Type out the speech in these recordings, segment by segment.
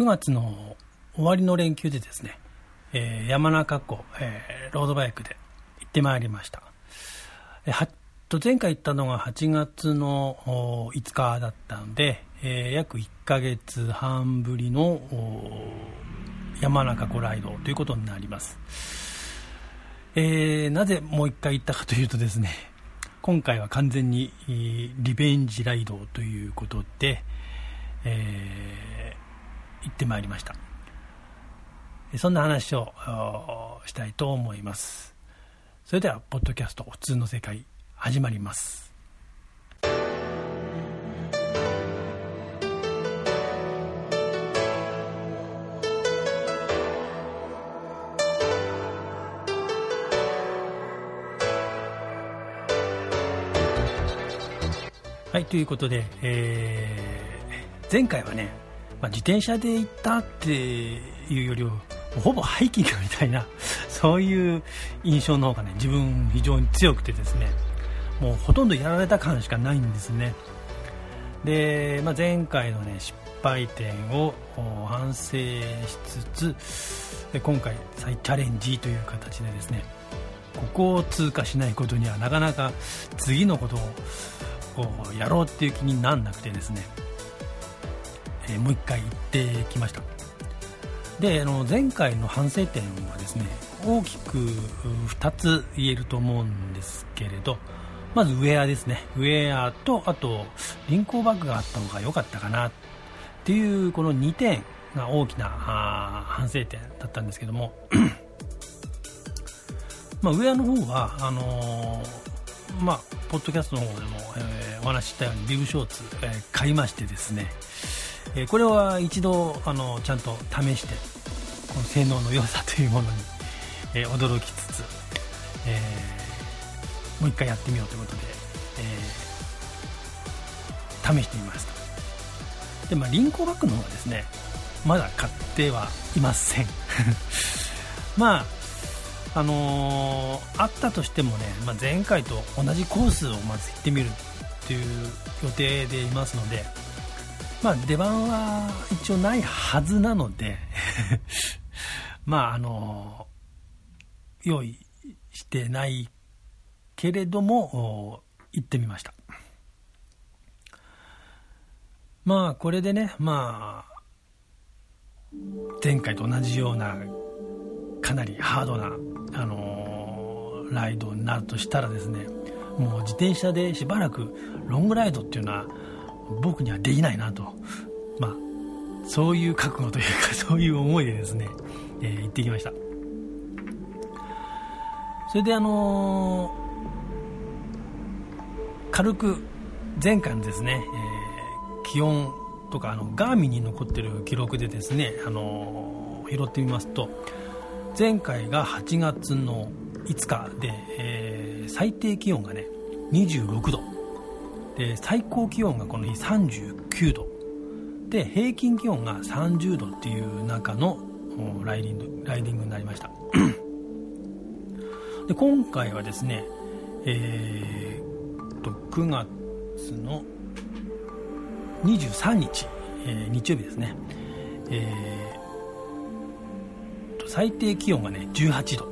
9月の終わりの連休でですね、えー、山中湖、えー、ロードバイクで行ってまいりました。えー、と前回行ったのが8月の5日だったので、えー、約1ヶ月半ぶりの山中湖ライドということになります。えー、なぜもう一回行ったかというとですね、今回は完全にリベンジライドということで、えー、行ってまいりました。そんな話をしたいと思います。それでは、ポッドキャスト普通の世界始まります。はい、ということで、えー、前回はね、まあ、自転車で行ったっていうよりは、ほぼハイキングみたいな、そういう印象の方がね、自分非常に強くてですね、もうほとんどやられた感しかないんですね。で、まあ、前回のね、失敗点を反省しつつ、今回再チャレンジという形でですね、ここを通過しないことにはなかなか次のことをやろうっていう気になんなくてですね、え、もう一回行ってきました。であの前回の反省点はですね大きく2つ言えると思うんですけれどまずウェアですね。ウェアとあと輪行バッグがあった方が良かったかなっていうこの2点が大きな反省点だったんですけども。まあ、ウェアの方はあのー、まあ、ポッドキャストの方でも、えー、お話ししたようにビブショーツ、えー、買いましてですね、えこれは一度あのちゃんと試してこの性能の良さというものに、え驚きつつ、えもう一回やってみようということで、え試してみました。で、まあ、リンコバッグの方はですねまだ買ってはいません。まああの、あったとしてもね、まあ、前回と同じコースをまず行ってみるっていう予定でいますので、まあ、出番は一応ないはずなので まあ、あの、用意してないけれども、行ってみました。まあ、これでね、まあ、前回と同じような、かなりハードな、あのー、ライドになるとしたらですね、もう自転車でしばらくロングライドっていうのは、僕にはできないなと、まあ、そういう覚悟というか、そういう思いでですね、えー、行ってきました。それであのー、軽く前回のですね、えー、気温とかあのガーミンに残ってる記録でですね、あのー、拾ってみますと前回が8月の5日で、えー、最低気温がね26度で最高気温がこの日39度。で平均気温が30度っていう中のライディングライディングになりました。で今回はですねえー、と9月の23日、えー、日曜日ですね、えー、最低気温がね18度。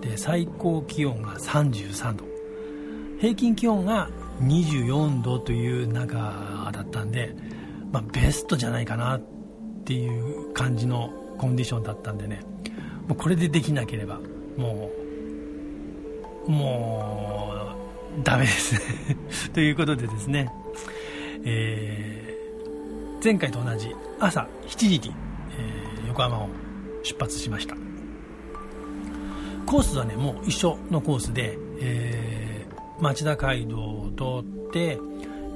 で最高気温が33度。平均気温が24度という中だったんで、まあ、ベストじゃないかなっていう感じのコンディションだったんでね。もうこれでできなければもうもうダメですね。ということでですね、えー、前回と同じ朝7時に、えー、横浜を出発しました。コースはねもう一緒のコースで、えー町田街道を通って、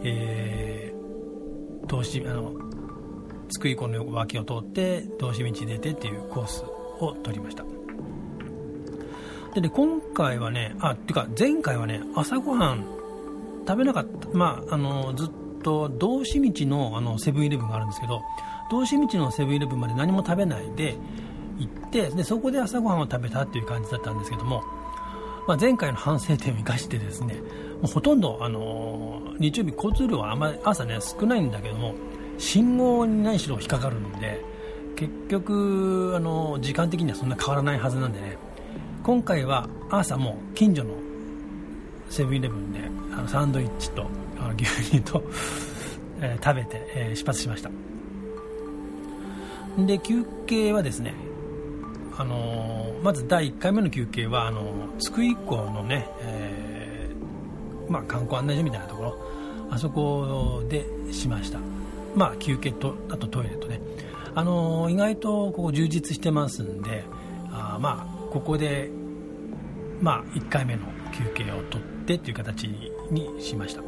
えー、通しあの津久井湖の脇を通って通し道出てっていうコースを取りました。でね今回はねあっていうか前回はね朝ごはん食べなかった。まああのずっと道志道のあのセブンイレブンがあるんですけど道志道のセブンイレブンまで何も食べないで行ってでそこで朝ごはんを食べたっていう感じだったんですけどもまあ、前回の反省点を生かしてですねもうほとんど、あのー、日曜日交通量はあまり朝ね少ないんだけども信号に何しろ引っかかるので結局あの時間的にはそんな変わらないはずなんでね今回は朝も近所のセブンイレブンであのサンドイッチとあの牛乳と、え、食べて、えー、出発しました。で休憩はですねあの、まず第1回目の休憩はあの津久井港のね、えー、まあ、観光案内所みたいなところ。あそこでしました。まあ休憩とあとトイレとね。あの意外とここ充実してますんであまあここでまあ1回目の休憩を取ってっていう形にしました。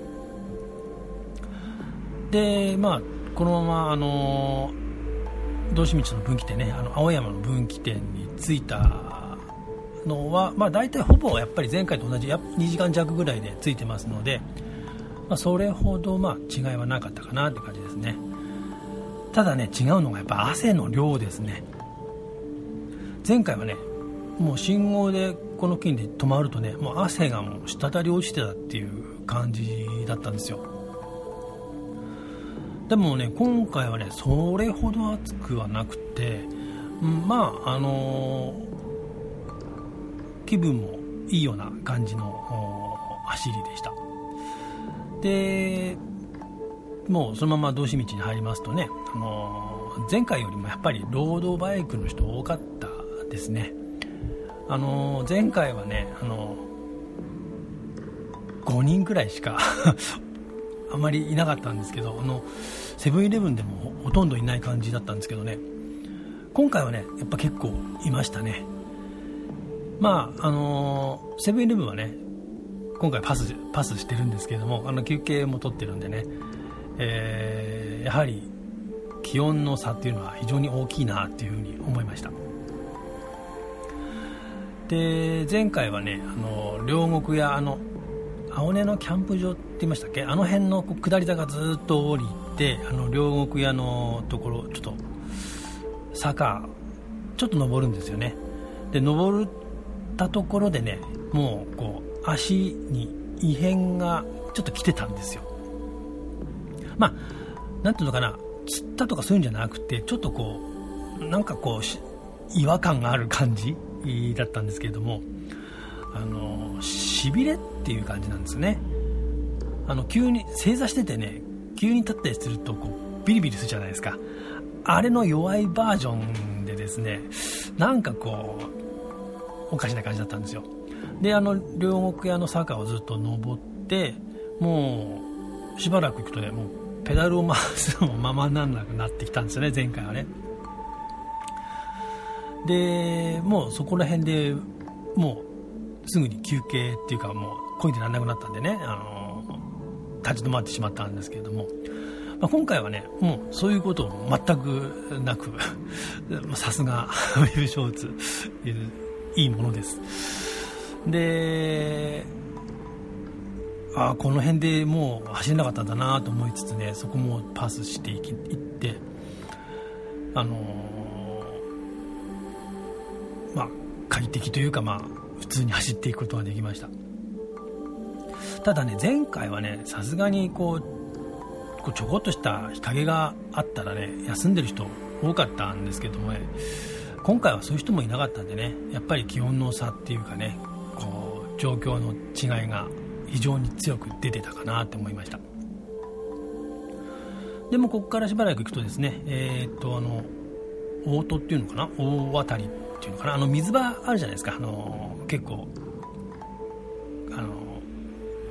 でまあこのままあの道志道の分岐点ねあの青山の分岐点に着いたのは、まあ、大体ほぼやっぱり前回と同じ2時間弱ぐらいで着いてますので、まあ、それほどま違いはなかったかなって感じですね。ただね違うのがやっぱ汗の量ですね。前回はねもう信号でこの近で止まるとねもう汗がもう滴り落ちてたっていう感じだったんですよ。でもね今回はねそれほど暑くはなくてまああのー、気分もいいような感じの走りでした。でもうそのまま道志道に入りますとね、あのー、前回よりもやっぱりロードバイクの人多かったですね、あのー、前回はね、あのー、5人くらいしかあまりいなかったんですけどあのセブンイレブンでもほとんどいない感じだったんですけどね。今回はねやっぱ結構いましたね。まああのセブンイレブンはね今回パスパスしてるんですけどもあの休憩も取ってるんでねえー、やはり気温の差っていうのは非常に大きいなっていうふうに思いました。で前回はねあの両国やあの青根のキャンプ場って言いましたっけ？あの辺の下り坂ずっと降りてあの両国屋のところちょっと坂ちょっと登るんですよね。で登ったところでねもうこう足に異変がちょっと来てたんですよ。まあ、なんていうのかな、釣ったとかそういうんじゃなくて、ちょっとこう、なんかこう、違和感がある感じだったんですけれども、あの、しびれっていう感じなんですね。あの、急に、正座しててね、急に立ったりすると、こう、ビリビリするじゃないですか。あれの弱いバージョンでですね、なんかこう、おかしな感じだったんですよ。で、あの、両国屋の坂をずっと登って、もう、しばらく行くとね、もうペダルを回すのもままならなくなってきたんですよね前回はねでもうそこら辺でもうすぐに休憩っていうかもう漕いでらんなくなったんでね、あの立ち止まってしまったんですけれども、まあ、今回はねもうそういうことも全くなく さすが ウェブショーツいいものです。であこの辺でもう走れなかったんだなと思いつつねそこもパスしていきいってあのー、まあ快適というかまあ普通に走っていくことができました。ただね前回はねさすがにこうちょこっとした日陰があったらね休んでる人多かったんですけどもね今回はそういう人もいなかったんでねやっぱり気温の差っていうかねこう状況の違いが非常に強く出てたかなと思いました。でもここからしばらく行くとですねえー、っとあの大戸っていうのかな？大渡りっていうのかな？あの水場あるじゃないですか。あの結構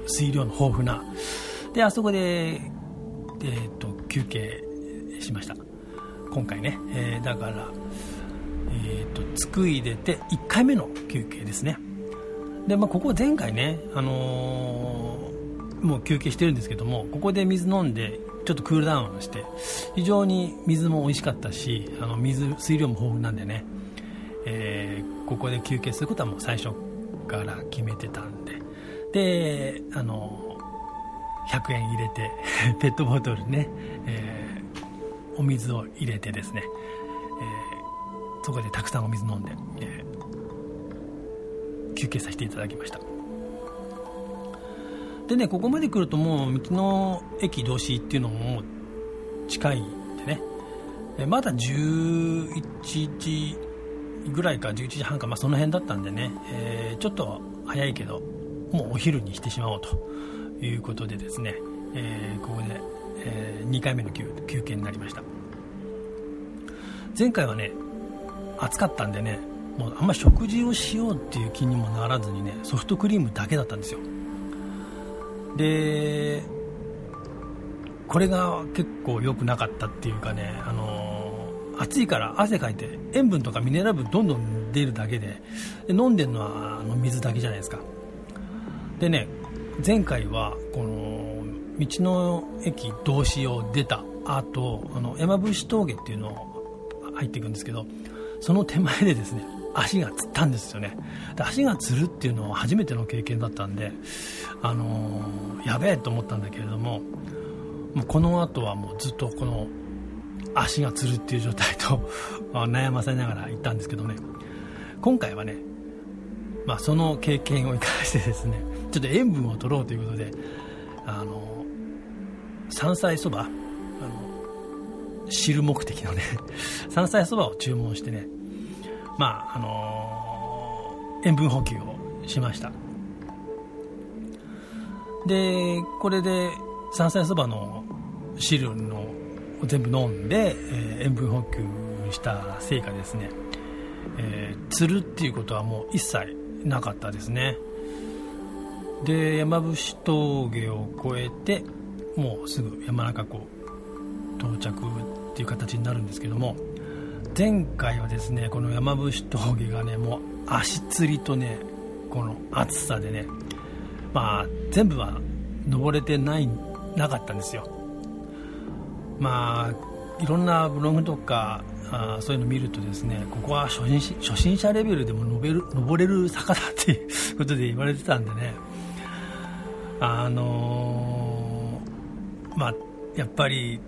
水量の豊富な。であそこで、えー、っと休憩しました。今回ね、えー、だからえー、っと津久井出て1回目の休憩ですね。で、まあ、ここ前回ね、あのー、もう休憩してるんですけどもここで水飲んでちょっとクールダウンして非常に水も美味しかったしあの水水量も豊富なんでね、えー、ここで休憩することはもう最初から決めてたんでであの100円入れて ペットボトルね、えー、お水を入れてですね、えー、そこでたくさんお水飲んで、えー休憩させていただきました。でねここまで来るともう道の駅同士っていうのも近いんでねえまだ11時ぐらいか11時半か、まあ、その辺だったんでね、えー、ちょっと早いけどもうお昼にしてしまおうということでですね、えー、ここで、えー、2回目の休憩になりました。前回はね暑かったんでねもうあんま食事をしようっていう気にもならずにねソフトクリームだけだったんですよ。でこれが結構良くなかったっていうかね、あのー、暑いから汗かいて塩分とかミネラル分どんどん出るだけでで飲んでるのはあの水だけじゃないですか。でね前回はこの道の駅同士を出た後あの山伏峠っていうのを入っていくんですけどその手前でですね足がつったんですよね。で足がつるっていうのは初めての経験だったんで、あのー、やべえと思ったんだけれどももうこの後はもうずっとこの足がつるっていう状態と 悩ませながら行ったんですけどね。今回はね、まあ、その経験を生かしてですねちょっと塩分を取ろうということであの山菜そばあの汁目的のね 山菜そばを注文してねまああの塩分補給をしました。でこれで山菜そばの汁の全部飲んで、えー、塩分補給したせいかですね、えー、釣るっていうことはもう一切なかったですね。で山伏峠を越えてもうすぐ山中湖到着っていう形になるんですけども前回はですねこの山伏峠がねもう足つりとねこの暑さでねまあ全部は登れてないなかったんですよ。まあいろんなブログとかあそういうの見るとですねここは初心初心者レベルでも登れる登れる坂だっていうことで言われてたんでねあのー、まあやっぱり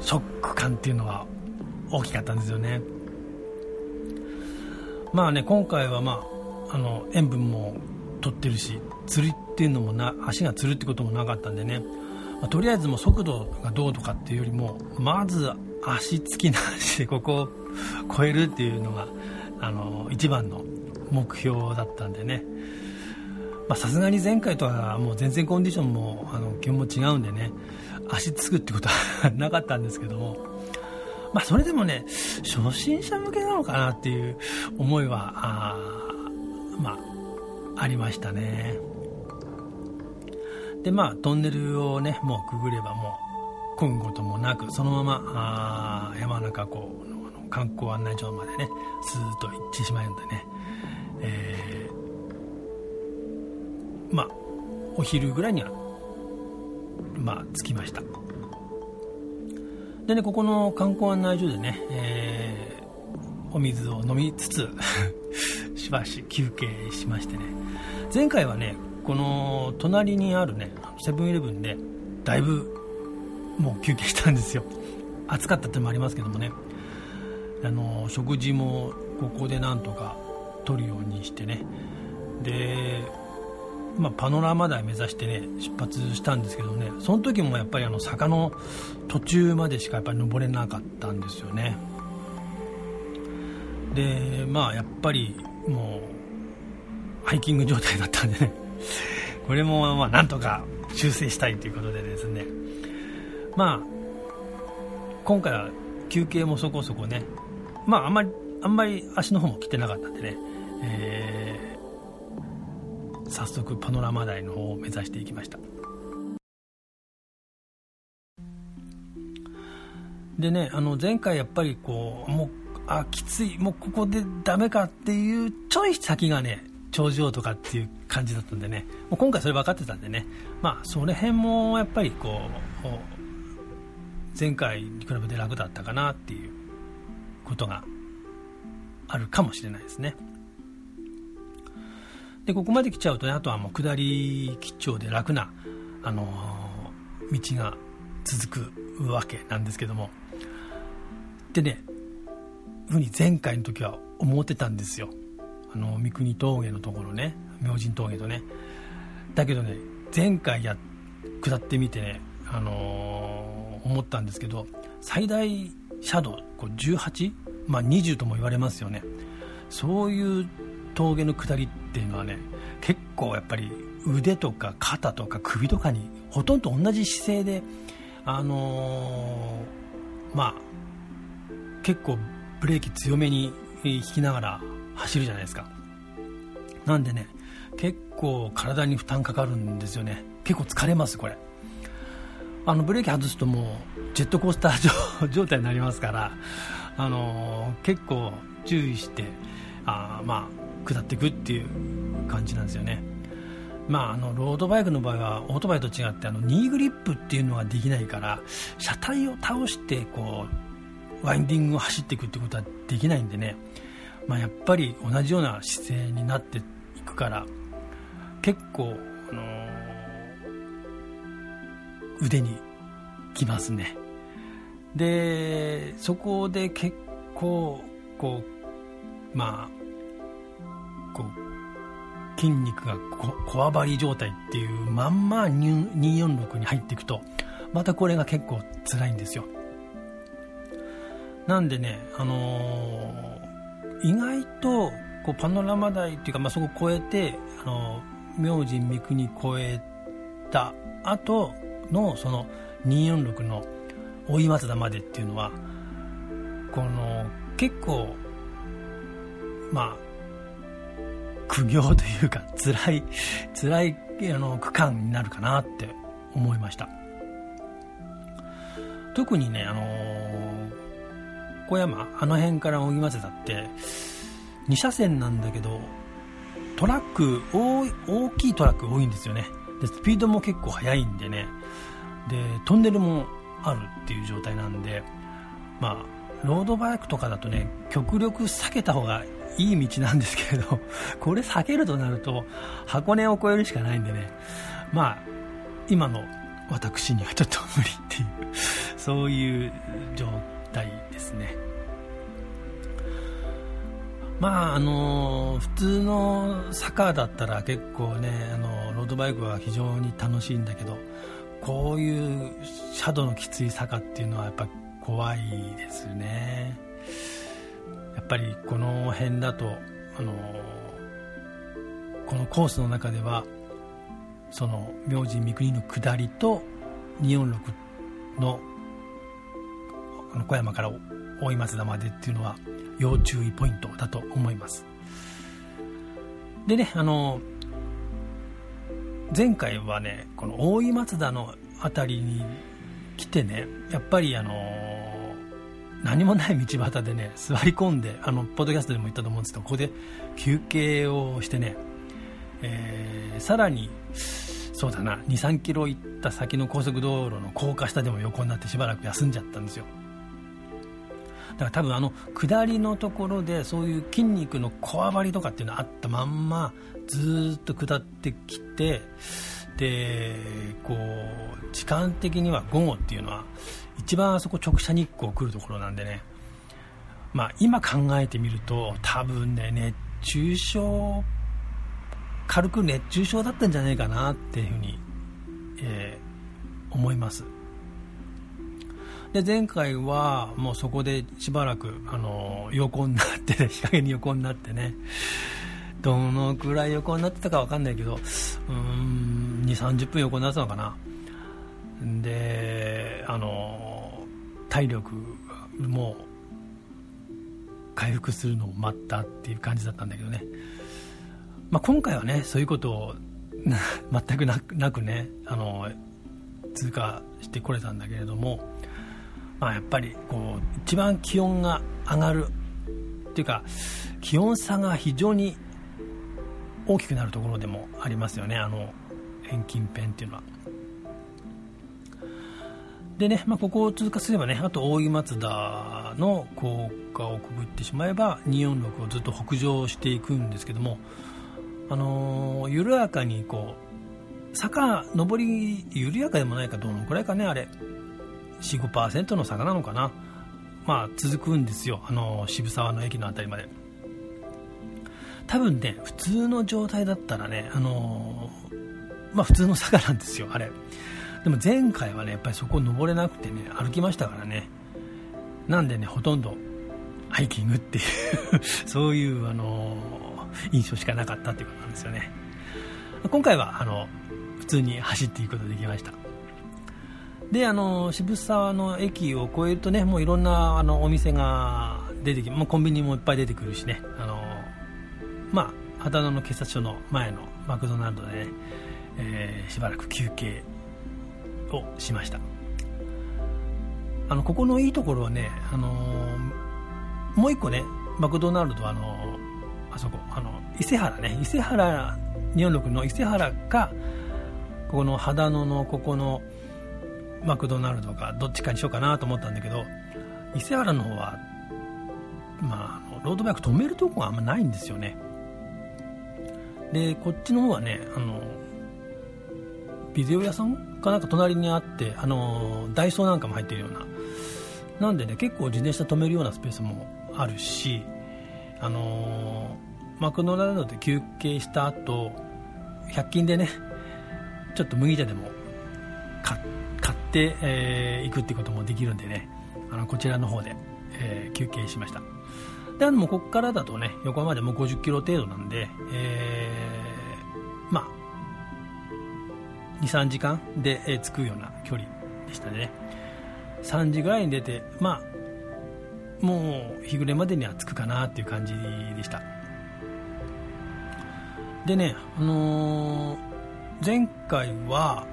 ショック感っていうのは大きかったんですよね。まあね今回はまああの塩分も取ってるし釣りっていうのもな足がつるってこともなかったんでね、まあ、とりあえずもう速度がどうとかっていうよりもまず足つきなしでここを超えるっていうのがあの一番の目標だったんでね。さすがに前回とはもう全然コンディションもあの気温も違うんでね足つくってことはなかったんですけどもまあ、それでもね初心者向けなのかなっていう思いはあ,、まあ、ありましたね。でまあトンネルをねもうくぐればもう混むこともなくそのままあ山中湖の観光案内所までねスーッと行ってしまうんでね、えー、まあお昼ぐらいにはまあ着きました。でねここの観光案内所でね、えー、お水を飲みつつ しばし休憩しましてね。前回はねこの隣にあるねセブンイレブンでだいぶもう休憩したんですよ。暑かったってのもありますけどもね。あの食事もここでなんとか取るようにしてね。でまあ、パノラマ台目指してね出発したんですけどねその時もやっぱりあの坂の途中までしかやっぱり登れなかったんですよね。でまあやっぱりもうハイキング状態だったんでね。これもまあなんとか修正したいということでですね。まあ今回は休憩もそこそこね。まああんまりあんまり足の方も来てなかったんでね、えー早速パノラマ台の方を目指していきましたでねあの前回やっぱりこうもうあきついもうここでダメかっていうちょい先がね頂上とかっていう感じだったんでねもう今回それ分かってたんでねまあその辺もやっぱりこう前回に比べて楽だったかなっていうことがあるかもしれないですね。でここまで来ちゃうとねあとはもう下り基調で楽な、あのー、道が続くわけなんですけども。でねふうに前回の時は思ってたんですよ。あの三国峠のところね明神峠とね。だけどね前回や下ってみてね、あのー、思ったんですけど最大斜度こう18、まあ、20とも言われますよね。そういう峠の下りっていうのはね結構やっぱり腕とか肩とか首とかにほとんど同じ姿勢であのー、まあ結構ブレーキ強めに引きながら走るじゃないですか。なんでね結構体に負担かかるんですよね。結構疲れますこれ。あのブレーキ外すともうジェットコースター状 態になりますからあのー、結構注意してあまあ下っていくっていう感じなんですよね。まあ、あのロードバイクの場合はオートバイと違ってあのニーグリップっていうのができないから車体を倒してこうワインディングを走っていくってことはできないんでね、まあ、やっぱり同じような姿勢になっていくから結構、あのー、腕にきますね。でそこで結構こうまあ筋肉がこわばり状態っていうまんま246に入っていくとまたこれが結構辛いんですよ。なんでね、あのー、意外とこうパノラマ台っていうか、まあ、そこを越えて、あのー、明神三国越えた後のその246の大井松田までっていうのはこの結構まあ苦行というか辛い辛いあの区間になるかなって思いました。特にねあの小山あの辺から大井松田って2車線なんだけどトラック大大きいトラック多いんですよね。でスピードも結構速いんでね。でトンネルもあるっていう状態なんでまあロードバイクとかだとね極力避けた方がいい道なんですけれど これ避けるとなると箱根を越えるしかないんでね。まあ今の私にはちょっと無理っていう そういう状態ですね。まああの普通の坂だったら結構ねあのロードバイクは非常に楽しいんだけどこういう斜度のきつい坂っていうのはやっぱ怖いですね。やっぱりこの辺だとあのこのコースの中ではその明神三国の下りと246のの小山から大井松田までっていうのは要注意ポイントだと思います。でねあの前回はねこの大井松田の辺りに来てねやっぱりあの何もない道端でね座り込んであのポッドキャストでも言ったと思うんですけどここで休憩をしてね、えー、さらにそうだな23キロ行った先の高速道路の高架下でも横になってしばらく休んじゃったんですよ。だから多分あの下りのところでそういう筋肉のこわばりとかっていうのあったまんまずっと下ってきてでこう時間的には午後っていうのは一番あそこ直射日光来るところなんでね。まあ今考えてみると多分ね熱中症軽く熱中症だったんじゃないかなっていうふうに、えー、思います。で前回はもうそこでしばらくあの横になって、ね日陰に横になってねどのくらい横になってたか分かんないけどうーん2 3 0分横になってたのかな。であの体力も回復するのを待ったっていう感じだったんだけどね、まあ、今回はねそういうことを全くなくねあの通過してこれたんだけれども、まあ、やっぱりこう一番気温が上がるっていうか気温差が非常に大きくなるところでもありますよね。あの遠近辺っていうのは。でね、まあ、ここを通過すればねあと大井松田の高架をくぐってしまえば246をずっと北上していくんですけどもあのー、緩やかにこう坂上り緩やかでもないかどのくらいかねあれ。45%の坂なのかな。まあ続くんですよ。あのー、渋沢の駅の辺りまで。多分ね普通の状態だったらねあのー、まあ普通の坂なんですよあれ。でも前回はねやっぱりそこ登れなくてね歩きましたからね。なんでねほとんどハイキングっていう そういうあの印象しかなかったっていうことなんですよね。今回はあの普通に走っていくことができました。であの渋沢の駅を越えるとねもういろんなあのお店が出てきもうコンビニもいっぱい出てくるしねあまあ秦野の警察署の前のマクドナルドでね、えー、しばらく休憩をしました。あのここのいいところはね、あのー、もう一個ねマクドナルドあのー、あそこあの伊勢原ね伊勢原246の伊勢原かここの秦野のここのマクドナルドかどっちかにしようかなと思ったんだけど伊勢原の方はまあロードバイク止めるとこがあんまないんですよね。でこっちの方はねあのビデオ屋さんかなんか隣にあってあのダイソーなんかも入ってるような。なんでね結構自転車止めるようなスペースもあるしあのマクドナルドで休憩した後100均でねちょっと麦茶でも買って、え、行くってこともできるんでねあのこちらの方で、えー、休憩しました。であのここからだとね横浜でもう50キロ程度なんで、えー、まあ23時間で、えー、着くような距離でしたね。3時ぐらいに出てまあもう日暮れまでには着くかなっていう感じでした。でねあのー、前回は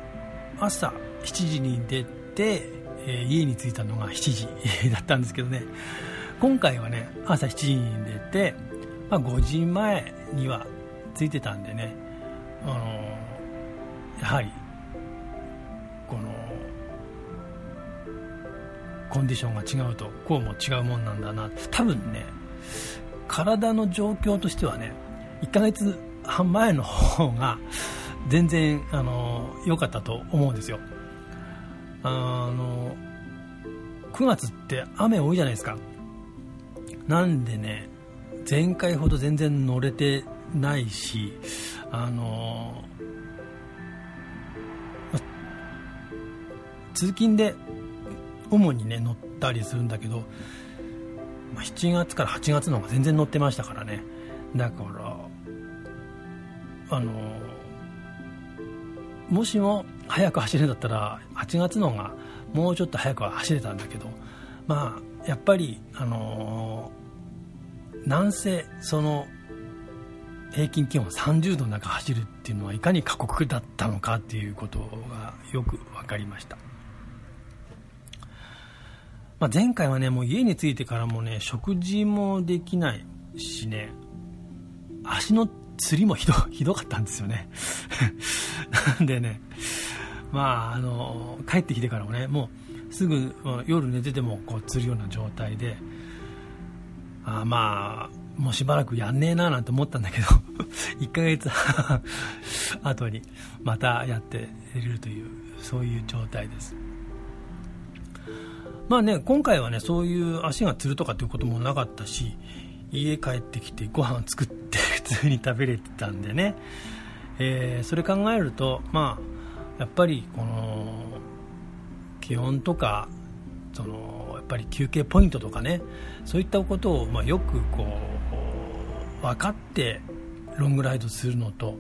朝7時に出て、えー、家に着いたのが7時だったんですけどね。今回はね朝7時に出て、まあ、5時前には着いてたんでね、あのー、やはりこのコンディションが違うとこうも違うもんなんだな。多分ね体の状況としてはね1ヶ月半前の方が全然あの良かったと思うんですよ。あの9月って雨多いじゃないですか。なんでね前回ほど全然乗れてないしあの通勤で主にね乗ったりするんだけど、まあ、7月から8月の方が全然乗ってましたからね。だからあのもしも早く走るんだったら8月の方がもうちょっと早くは走れたんだけどまあやっぱりあのなんせその平均気温30度の中走るっていうのはいかに過酷だったのかっていうことがよく分かりました、まあ、前回はねもう家に着いてからもね食事もできないしね足の釣りもひど ひどかったんですよね。な んでねまああの帰ってきてからもねもうすぐ夜寝ててもこう釣るような状態であまあもうしばらくやんねえななんて思ったんだけど 1ヶ月 後にまたやっているというそういう状態です。まあね今回はねそういう足がつるとかっていうこともなかったし家帰ってきてご飯作って 普通に食べれてたんでね、えー、それ考えるとまあやっぱりこの気温とかそのやっぱり休憩ポイントとかねそういったことを、まあ、よくこう分かってロングライドするのと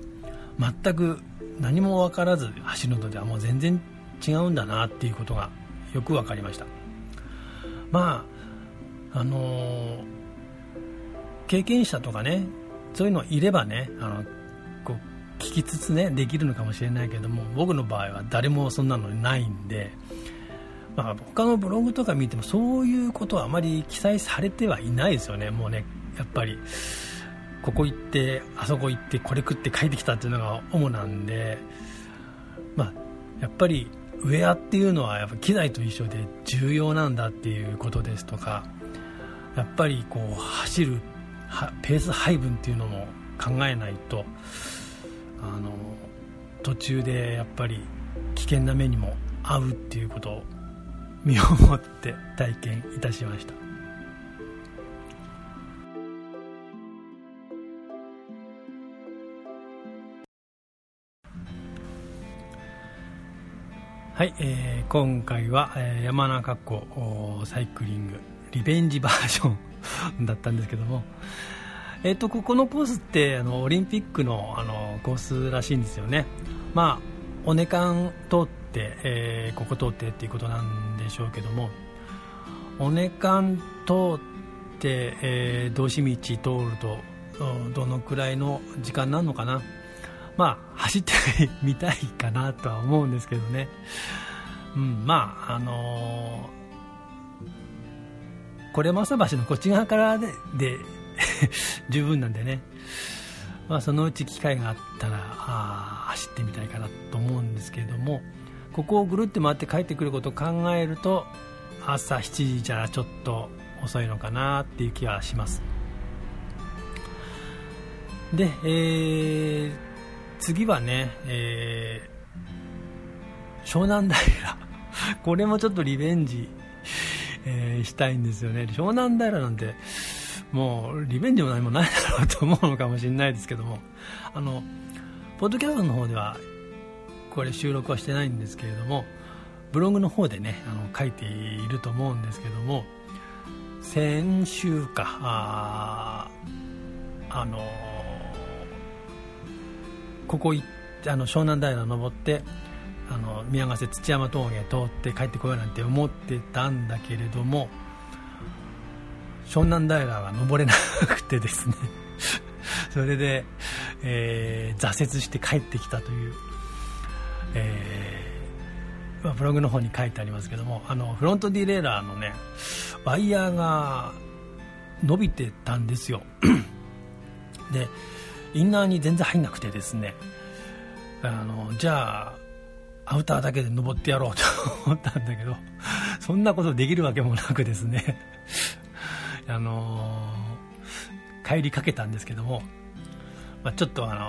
全く何も分からず走るのではもう全然違うんだなっていうことがよく分かりました。まああのー、経験者とかねそういうのいればねあのこう聞きつつねできるのかもしれないけども僕の場合は誰もそんなのないんでまあ、他のブログとか見てもそういうことはあまり記載されてはいないですよね、もうね、やっぱり、ここ行って、あそこ行って、これ食って帰ってきたっていうのが主なんで、まあ、やっぱりウェアっていうのはやっぱ機材と一緒で重要なんだっていうことですとか、やっぱりこう走るペース配分っていうのも考えないと、あの途中でやっぱり危険な目にも遭うっていうこと身をもって体験いたしました。はい、えー、今回は、えー、山中湖サイクリングリベンジバージョンだったんですけども、えーと、ここのコースってあのオリンピックのあのコースらしいんですよね、まあ、お値段通って、えー、ここ通ってっていうことなんでしょうけどもお値段通って、えー、道志道通るとどのくらいの時間なのかな。まあ走ってみたいかなとは思うんですけどね。うんまああのー、これ正橋のこっち側からでで 十分なんでね、まあ、そのうち機会があったらあ走ってみたいかなと思うんですけれども。ここをぐるって回って帰ってくることを考えると朝7時じゃちょっと遅いのかなっていう気はします。で、えー、次はね、えー、湘南平。これもちょっとリベンジ、えー、したいんですよね。湘南平なんてもうリベンジも何もないだろうと思うのかもしれないですけども。あのポッドキャストの方ではこれ収録はしてないんですけれどもブログの方でねあの書いていると思うんですけども先週かああのここ行ってあの湘南平登ってあの宮ヶ瀬土山峠通って帰ってこようなんて思ってたんだけれども湘南平は登れなくてですね。それで、えー、挫折して帰ってきたという、えーま、ブログの方に書いてありますけどもあのフロントディレイラーのねワイヤーが伸びてたんですよ。でインナーに全然入んなくてですねあのじゃあアウターだけで登ってやろうと思ったんだけどそんなことできるわけもなくですねあのー、帰りかけたんですけども、まあ、ちょっとあの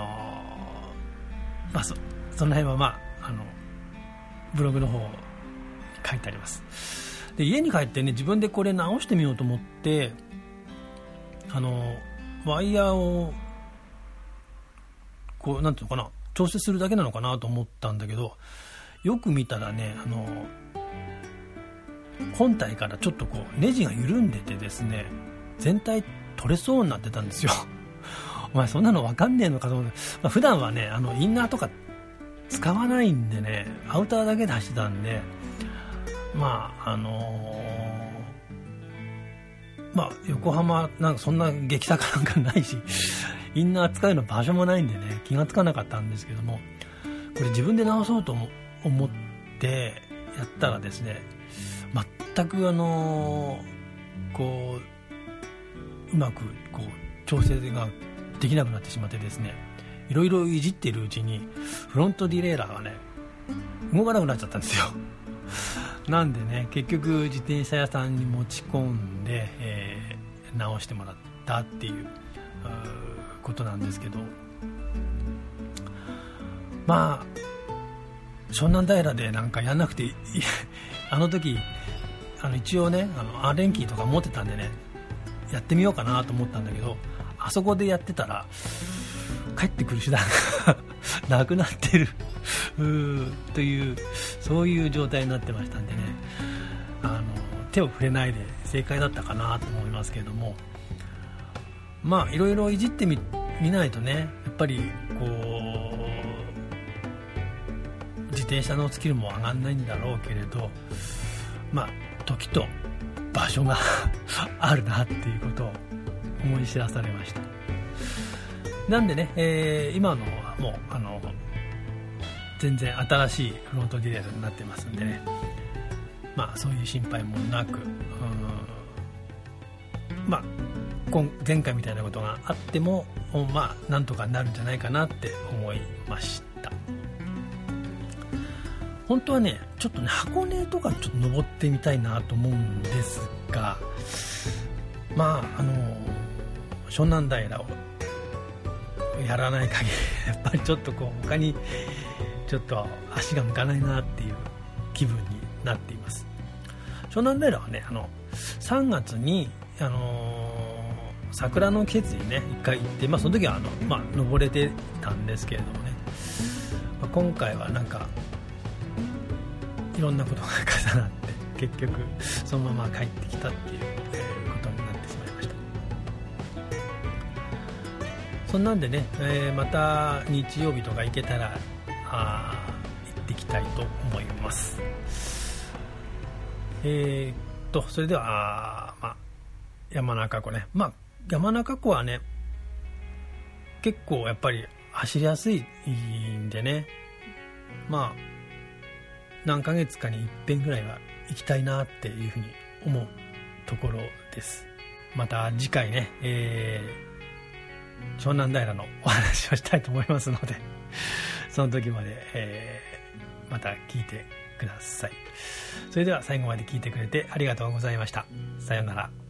ー、まあそ、その辺はまあ、あの、ブログの方書いてあります。で、家に帰ってね、自分でこれ直してみようと思って、あの、ワイヤーを、こう、なんていうのかな、調整するだけなのかなと思ったんだけど、よく見たらね、あの、本体からちょっとこうネジが緩んでてですね全体取れそうになってたんですよ お前そんなの分かんねえのかと思って、まあ、普段はねあのインナーとか使わないんでねアウターだけで走ってたんでまああのー、まあ横浜なんかそんな激坂なんかないし インナー使うような場所もないんでね気がつかなかったんですけどもこれ自分で直そうと思ってやったらですね全くあのこううまくこう調整ができなくなってしまってですねいろいろいじってるうちにフロントディレイラーがね動かなくなっちゃったんですよ。なんでね結局自転車屋さんに持ち込んで、えー、直してもらったっていうことなんですけど。まあ湘南平でなんかやんなくて あの時あの一応ねあのアレンキーとか持ってたんでねやってみようかなと思ったんだけどあそこでやってたら帰ってくる手段が なくなってる。というそういう状態になってましたんでね。あの手を触れないで正解だったかなと思いますけれども。まあいろいろいじってみないとねやっぱりこう自転車のスキルも上がんないんだろうけれどまあ時と場所が あるなっていうことを思い知らされました。なんでね、えー、今のはもうあの全然新しいフロントディレイルになってますんでね。まあそういう心配もなくまあ前回みたいなことがあってもまあなんとかなるんじゃないかなって思いました。本当はねちょっとね箱根とかちょっと登ってみたいなと思うんですがまああの湘南平をやらない限り やっぱりちょっとこう他にちょっと足が向かないなっていう気分になっています。湘南平はねあの3月にあの桜の季節にね1回行って、まあ、その時はあの、まあ、登れてたんですけれどもね、まあ、今回はなんかいろんなことが重なって結局そのまま帰ってきたっていう、そんなんでね、えー、また日曜日とか行けたらあ行ってきたいと思います。えー、っとそれではあ、まあ、山中湖ね。まあ山中湖はね結構やっぱり走りやすいんでね。まあ何ヶ月かに一遍ぐらいは行きたいなっていうふうに思うところです。また次回ね、えー、湘南平のお話をしたいと思いますので その時まで、えー、また聞いてください。それでは最後まで聞いてくれてありがとうございました。さようなら。